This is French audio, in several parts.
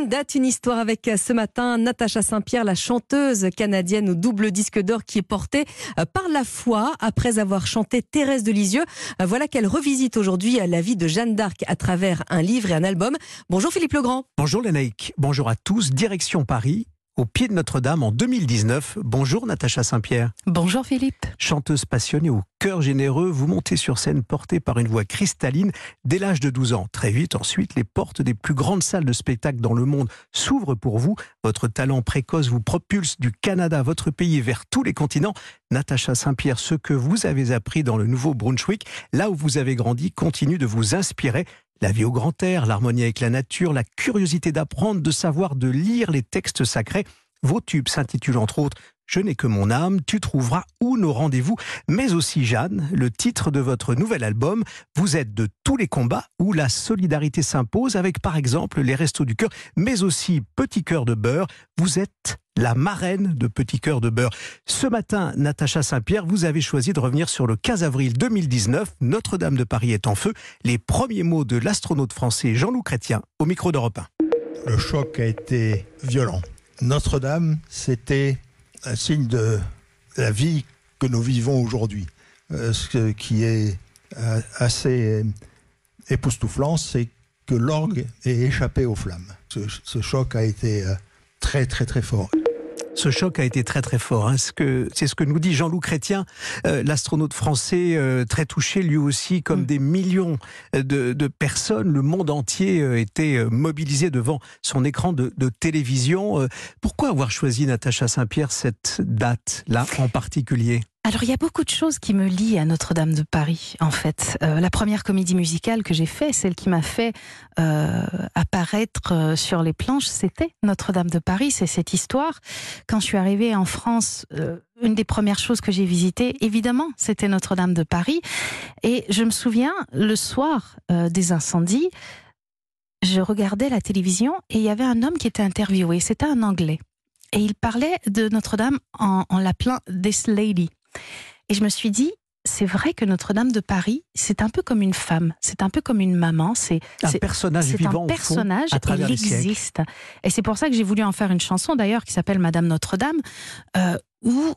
Une date, une histoire avec ce matin Natacha Saint-Pierre, la chanteuse canadienne au double disque d'or qui est portée par la foi après avoir chanté Thérèse de Lisieux. Voilà qu'elle revisite aujourd'hui la vie de Jeanne d'Arc à travers un livre et un album. Bonjour Philippe Legrand. Bonjour Lénaïque, bonjour à tous. Direction Paris, au pied de Notre-Dame en 2019. Bonjour Natacha Saint-Pierre. Bonjour Philippe. Chanteuse passionnée au cœur généreux, vous montez sur scène portée par une voix cristalline dès l'âge de 12 ans. Très vite, ensuite, les portes des plus grandes salles de spectacle dans le monde s'ouvrent pour vous. Votre talent précoce vous propulse du Canada, votre pays, vers tous les continents. Natacha Saint-Pierre, ce que vous avez appris dans le nouveau Brunswick, là où vous avez grandi, continue de vous inspirer. La vie au grand air, l'harmonie avec la nature, la curiosité d'apprendre, de savoir, de lire les textes sacrés. Vos tubes s'intitulent entre autres Je n'ai que mon âme, tu trouveras où nos rendez-vous, mais aussi Jeanne, le titre de votre nouvel album. Vous êtes de tous les combats où la solidarité s'impose avec par exemple les Restos du Cœur, mais aussi Petit Cœur de Beurre. Vous êtes la marraine de Petit Cœur de Beurre. Ce matin, Natacha Saint-Pierre, vous avez choisi de revenir sur le 15 avril 2019. Notre-Dame de Paris est en feu. Les premiers mots de l'astronaute français Jean-Loup Chrétien au micro d'Europe 1. Le choc a été violent. Notre-Dame, c'était un signe de la vie que nous vivons aujourd'hui. Euh, ce qui est euh, assez époustouflant, c'est que l'orgue est échappé aux flammes. Ce, choc a été euh, très très très fort. Ce choc a été très très fort. Hein. C'est ce que nous dit Jean-Loup Chrétien, euh, l'astronaute français euh, très touché lui aussi, comme mm. des millions de, de, personnes. Le monde entier euh, était mobilisé devant son écran de, de télévision. pourquoi avoir choisi Natacha Saint-Pierre cette date-là en particulier? Alors il y a beaucoup de choses qui me lient à Notre-Dame de Paris, en fait. Euh, la première comédie musicale que j'ai faite, celle qui m'a fait euh, apparaître euh, sur les planches, c'était Notre-Dame de Paris. C'est cette histoire. Quand je suis arrivée en France, euh, une des premières choses que j'ai visitées, évidemment, c'était Notre-Dame de Paris. Et je me souviens, le soir euh, des incendies, je regardais la télévision et il y avait un homme qui était interviewé. C'était un Anglais. Et il parlait de Notre-Dame en, en l'appelant This Lady. Et je me suis dit, c'est vrai que Notre-Dame de Paris, c'est un peu comme une femme, c'est un peu comme une maman, c'est un personnage vivant. un personnage, fond, existe. Et c'est pour ça que j'ai voulu en faire une chanson d'ailleurs qui s'appelle Madame Notre-Dame, euh, où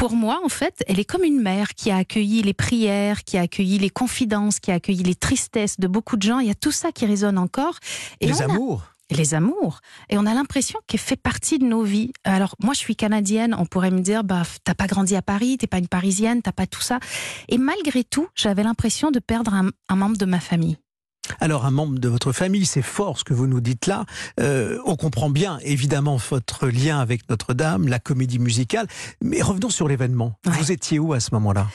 pour moi, en fait, elle est comme une mère qui a accueilli les prières, qui a accueilli les confidences, qui a accueilli les tristesses de beaucoup de gens. Il y a tout ça qui résonne encore. Et les amours. A les amours. Et on a l'impression qu'elle fait partie de nos vies. Alors, moi, je suis canadienne. On pourrait me dire, bah, t'as pas grandi à Paris, t'es pas une parisienne, t'as pas tout ça. Et malgré tout, j'avais l'impression de perdre un, un, membre de ma famille. Alors, un membre de votre famille, c'est fort ce que vous nous dites là. Euh, on comprend bien, évidemment, votre lien avec Notre-Dame, la comédie musicale. Mais revenons sur l'événement. Ouais. Vous étiez où à ce moment-là?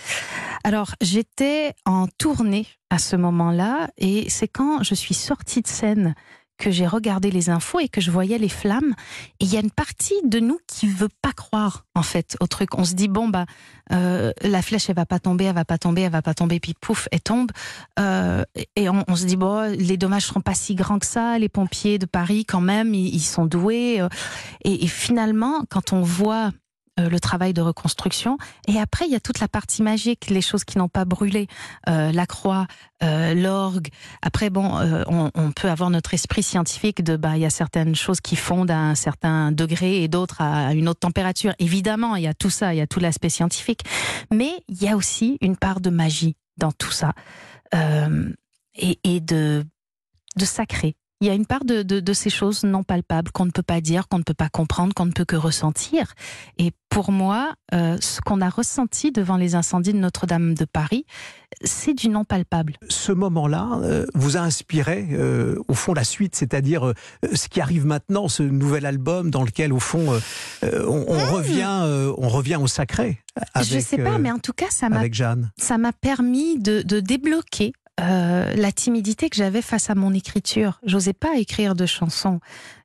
Alors, j'étais en tournée à ce moment-là, et c'est quand je suis sortie de scène que j'ai regardé les infos et que je voyais les flammes. Et il y a une partie de nous qui veut pas croire en fait au truc. On se dit bon bah euh, la flèche elle va pas tomber, elle va pas tomber, elle va pas tomber, puis pouf elle tombe. Euh, et on, se dit bon les dommages seront pas si grands que ça. Les pompiers de Paris quand même ils, ils sont doués. Euh. Et, et, finalement quand on voit euh, le travail de reconstruction. Et après, il y a toute la partie magique, les choses qui n'ont pas brûlé, euh, la croix, euh, l'orgue. Après, bon, euh, on, on, peut avoir notre esprit scientifique de, bah, il y a certaines choses qui fondent à un certain degré et d'autres à une autre température. Évidemment, il y a tout ça, il y a tout l'aspect scientifique. Mais il y a aussi une part de magie dans tout ça. Euh, et, et de, de sacré il y a une part de, de, de ces choses non palpables qu'on ne peut pas dire, qu'on ne peut pas comprendre, qu'on ne peut que ressentir. Et pour moi, euh, ce qu'on a ressenti devant les incendies de Notre-Dame de Paris, c'est du non palpable. Ce moment-là euh, vous a inspiré, euh, au fond, la suite, c'est-à-dire ce qui arrive maintenant, ce nouvel album dans lequel, au fond, on, on, mmh. revient, on revient au sacré. Avec, Je sais pas, mais en tout cas, ça m'a ça m'a permis de, de débloquer euh, la timidité que j'avais face à mon écriture. J'osais pas écrire de chansons.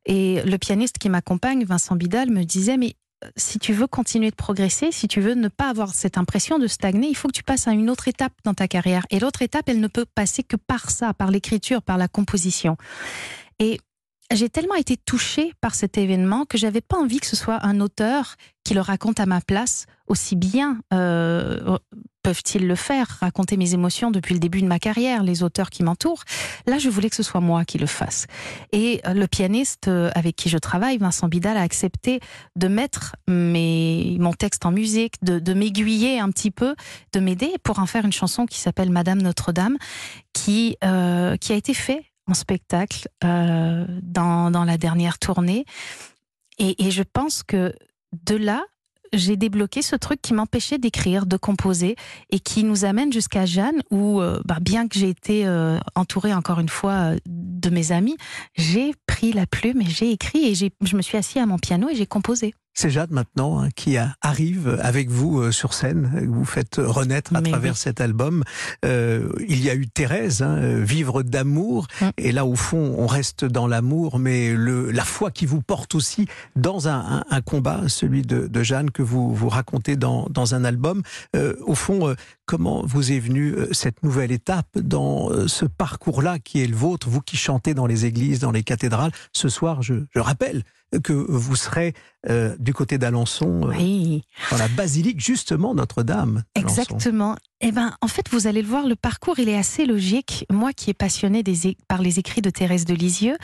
Et le pianiste qui m'accompagne, Vincent Bidal, me disait, mais euh, si tu veux continuer de progresser, si tu veux ne pas avoir cette impression de stagner, il faut que tu passes à une autre étape dans ta carrière. Et l'autre étape, elle ne peut passer que par ça, par l'écriture, par la composition. Et j'ai tellement été touchée par cet événement que j'avais pas envie que ce soit un auteur qui le raconte à ma place aussi bien euh, peuvent-ils le faire? Raconter mes émotions depuis le début de ma carrière, les auteurs qui m'entourent. Là, je voulais que ce soit moi qui le fasse. Et euh, le pianiste euh, avec qui je travaille, Vincent Bidal, a accepté de mettre mon texte en musique, de, m'aiguiller un petit peu, de m'aider pour en faire une chanson qui s'appelle Madame Notre-Dame, qui, euh, a été fait en spectacle dans, la dernière tournée. Et je pense que de là, j'ai débloqué ce truc qui m'empêchait d'écrire, de composer, et qui nous amène jusqu'à Jeanne, où, euh, bah, bien que j'ai été euh, entourée encore une fois euh, de mes amis, j'ai pris la plume et j'ai écrit, et je me suis assis à mon piano et j'ai composé. C'est Jade maintenant hein, qui a- arrive avec vous euh, sur scène, que vous faites renaître à Mais travers oui. cet album. Euh, il y a eu Thérèse, hein, euh, Vivre d'amour, Mm. et là au fond on reste dans l'amour, mais le, la foi qui vous porte aussi dans un, un- un combat, celui de, de Jeanne que vous, vous racontez dans, dans un album. Euh, au fond, euh, comment vous est venue euh, cette nouvelle étape dans euh, ce parcours-là qui est le vôtre, vous qui chantez dans les églises, dans les cathédrales? Ce soir, je, je rappelle que vous serez euh, du côté d'Alençon, euh, Oui. dans la basilique justement Notre-Dame. Exactement. Eh ben, en fait, vous allez le voir, le parcours, il est assez logique. Moi, qui est passionnée des par les écrits de Thérèse de Lisieux,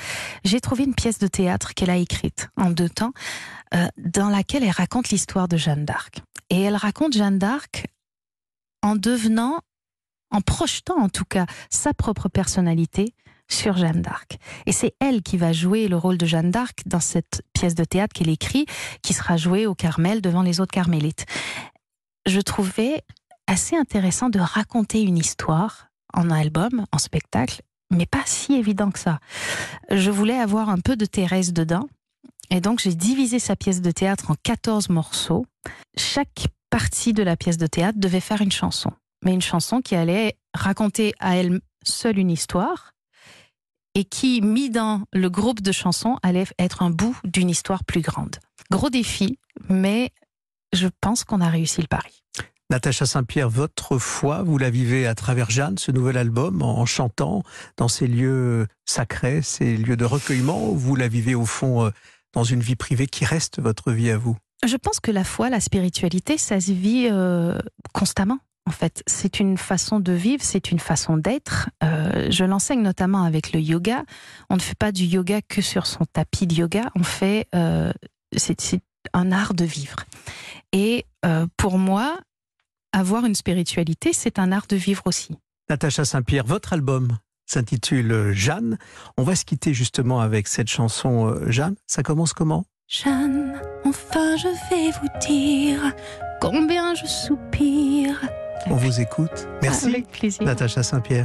j'ai trouvé une pièce de théâtre qu'elle a écrite en deux temps, euh, dans laquelle elle raconte l'histoire de Jeanne d'Arc. Et elle raconte Jeanne d'Arc en devenant, en projetant en tout cas sa propre personnalité sur Jeanne d'Arc. Et c'est elle qui va jouer le rôle de Jeanne d'Arc dans cette pièce de théâtre qu'elle écrit, qui sera jouée au Carmel devant les autres carmélites. Je trouvais assez intéressant de raconter une histoire en album, en spectacle, mais pas si évident que ça. Je voulais avoir un peu de Thérèse dedans, et donc j'ai divisé sa pièce de théâtre en 14 morceaux. Chaque partie de la pièce de théâtre devait faire une chanson, mais une chanson qui allait raconter à elle seule une histoire, et qui, mis dans le groupe de chansons, allait être un bout d'une histoire plus grande. Gros défi, mais je pense qu'on a réussi le pari. Natacha Saint-Pierre, votre foi, vous la vivez à travers Jeanne, ce nouvel album, en chantant dans ces lieux sacrés, ces lieux de recueillement, ou vous la vivez au fond euh, dans une vie privée qui reste votre vie à vous? Je pense que la foi, la spiritualité, ça se vit euh, constamment. En fait, c'est une façon de vivre, c'est une façon d'être. Euh, je l'enseigne notamment avec le yoga. On ne fait pas du yoga que sur son tapis de yoga. On fait, euh, c'est c'est un art de vivre. Et euh, pour moi, avoir une spiritualité, c'est un art de vivre aussi. Natacha Saint-Pierre, votre album s'intitule Jeanne. On va se quitter justement avec cette chanson euh, Jeanne. Ça commence comment? Jeanne, enfin je vais vous dire combien je soupire. On vous écoute. Merci, Avec plaisir. Natacha Saint-Pierre.